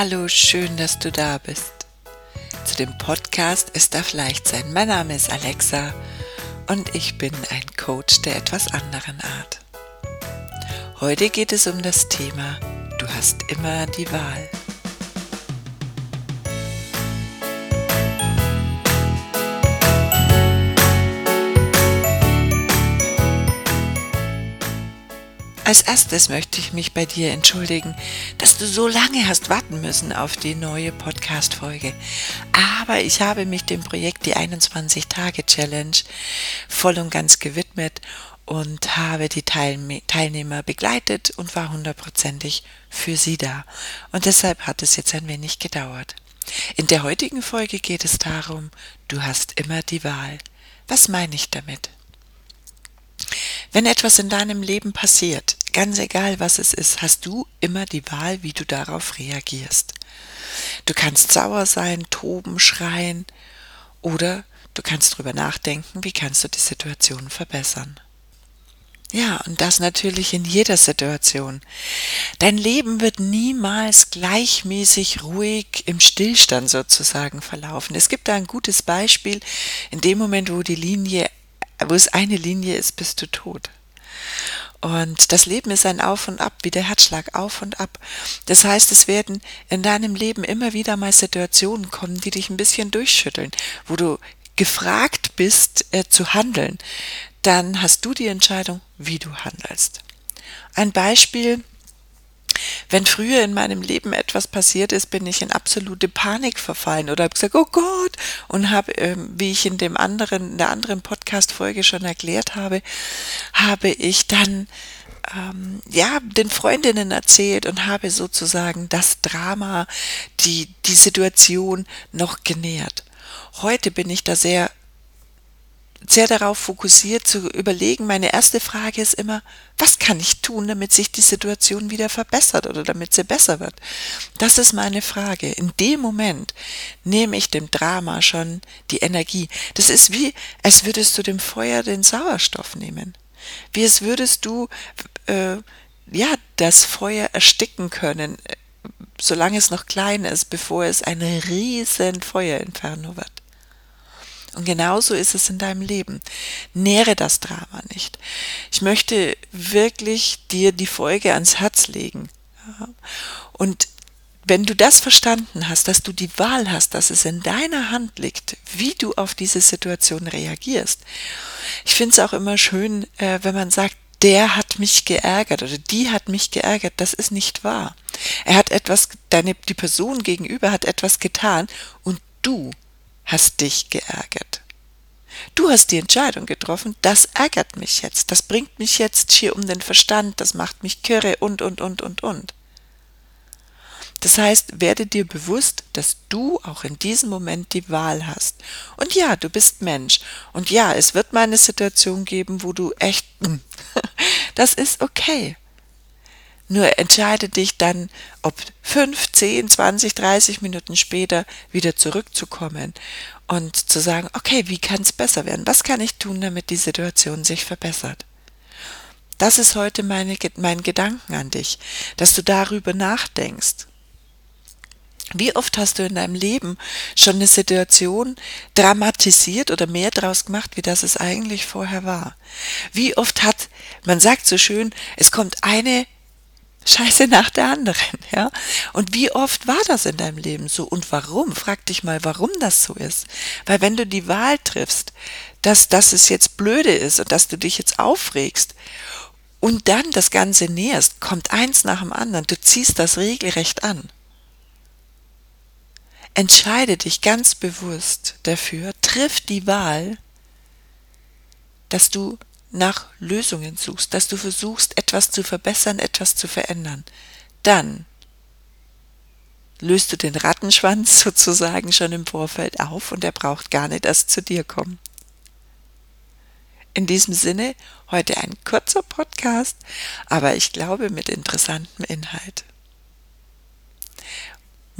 Hallo, schön, dass du da bist. Zu dem Podcast Es darf leicht sein. Mein Name ist Alexa und ich bin ein Coach der etwas anderen Art. Heute geht es um das Thema Du hast immer die Wahl. Als erstes möchte ich mich bei dir entschuldigen, dass du so lange hast warten müssen auf die neue Podcast-Folge. Aber ich habe mich dem Projekt die 21-Tage-Challenge voll und ganz gewidmet und habe die Teilnehmer begleitet und war hundertprozentig für sie da. Und deshalb hat es jetzt ein wenig gedauert. In der heutigen Folge geht es darum, du hast immer die Wahl. Was meine ich damit? Wenn etwas in deinem Leben passiert, Ganz egal, was es ist, hast du immer die Wahl, wie du darauf reagierst. Du kannst sauer sein, toben, schreien oder du kannst drüber nachdenken, wie kannst du die Situation verbessern. Ja, und das natürlich in jeder Situation. Dein Leben wird niemals gleichmäßig ruhig im Stillstand sozusagen verlaufen. Es gibt da ein gutes Beispiel. In dem Moment, wo die Linie, wo es eine Linie ist, bist du tot. Und das Leben ist ein Auf und Ab, wie der Herzschlag auf und ab. Das heißt, es werden in deinem Leben immer wieder mal Situationen kommen, die dich ein bisschen durchschütteln, wo du gefragt bist äh, zu handeln. Dann hast du die Entscheidung, wie du handelst. Ein Beispiel, wenn früher in meinem Leben etwas passiert ist, bin ich in absolute Panik verfallen oder habe gesagt, oh Gott, und habe, ähm, wie ich in dem anderen, in der anderen Podcast-Folge schon erklärt habe, habe ich dann ähm, ja, den Freundinnen erzählt und habe sozusagen das Drama, die, die Situation noch genährt. Heute bin ich da sehr sehr darauf fokussiert zu überlegen. Meine erste Frage ist immer, was kann ich tun, damit sich die Situation wieder verbessert oder damit sie besser wird? Das ist meine Frage. In dem Moment nehme ich dem Drama schon die Energie. Das ist wie, als würdest du dem Feuer den Sauerstoff nehmen. Wie als würdest du, äh, ja, das Feuer ersticken können, äh, solange es noch klein ist, bevor es ein riesen Feuerinferno wird. Und genauso ist es in deinem Leben. Nähre das Drama nicht. Ich möchte wirklich dir die Folge ans Herz legen. Und wenn du das verstanden hast, dass du die Wahl hast, dass es in deiner Hand liegt, wie du auf diese Situation reagierst. Ich finde es auch immer schön, äh, wenn man sagt, der hat mich geärgert oder die hat mich geärgert. Das ist nicht wahr. Er hat etwas, deine, die Person gegenüber hat etwas getan und du hast dich geärgert. Du hast die Entscheidung getroffen, das ärgert mich jetzt, das bringt mich jetzt schier um den Verstand, das macht mich kirre und, und, und, und, und. Das heißt, werde dir bewusst, dass du auch in diesem Moment die Wahl hast. Und ja, du bist Mensch. Und ja, es wird mal eine Situation geben, wo du echt, das ist okay. Nur entscheide dich dann, ob 5, 10, 20, 30 Minuten später wieder zurückzukommen und zu sagen, okay, wie kann es besser werden? Was kann ich tun, damit die Situation sich verbessert? Das ist heute meine, mein Gedanken an dich, dass du darüber nachdenkst. Wie oft hast du in deinem Leben schon eine Situation dramatisiert oder mehr draus gemacht, wie das es eigentlich vorher war? Wie oft hat, man sagt so schön, es kommt eine Scheiße nach der anderen, ja. Und wie oft war das in deinem Leben so und warum? Frag dich mal, warum das so ist. Weil wenn du die Wahl triffst, dass, dass es jetzt blöde ist und dass du dich jetzt aufregst und dann das Ganze näherst, kommt eins nach dem anderen. Du ziehst das regelrecht an. Entscheide dich ganz bewusst dafür, triff die Wahl, dass du nach Lösungen suchst, dass du versuchst, etwas zu verbessern, etwas zu verändern, dann löst du den Rattenschwanz sozusagen schon im Vorfeld auf und er braucht gar nicht erst zu dir kommen. In diesem Sinne, heute ein kurzer Podcast, aber ich glaube mit interessantem Inhalt.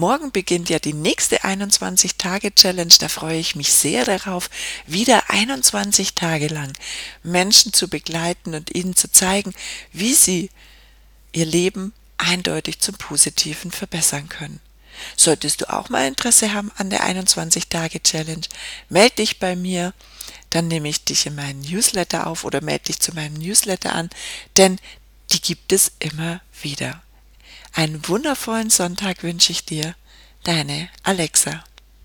Morgen beginnt ja die nächste 21-Tage-Challenge. Da freue ich mich sehr darauf, wieder 21 Tage lang Menschen zu begleiten und ihnen zu zeigen, wie sie ihr Leben eindeutig zum Positiven verbessern können. Solltest du auch mal Interesse haben an der 21-Tage-Challenge, melde dich bei mir, dann nehme ich dich in meinen Newsletter auf oder melde dich zu meinem Newsletter an, denn die gibt es immer wieder. Einen wundervollen Sonntag wünsche ich dir, deine Alexa.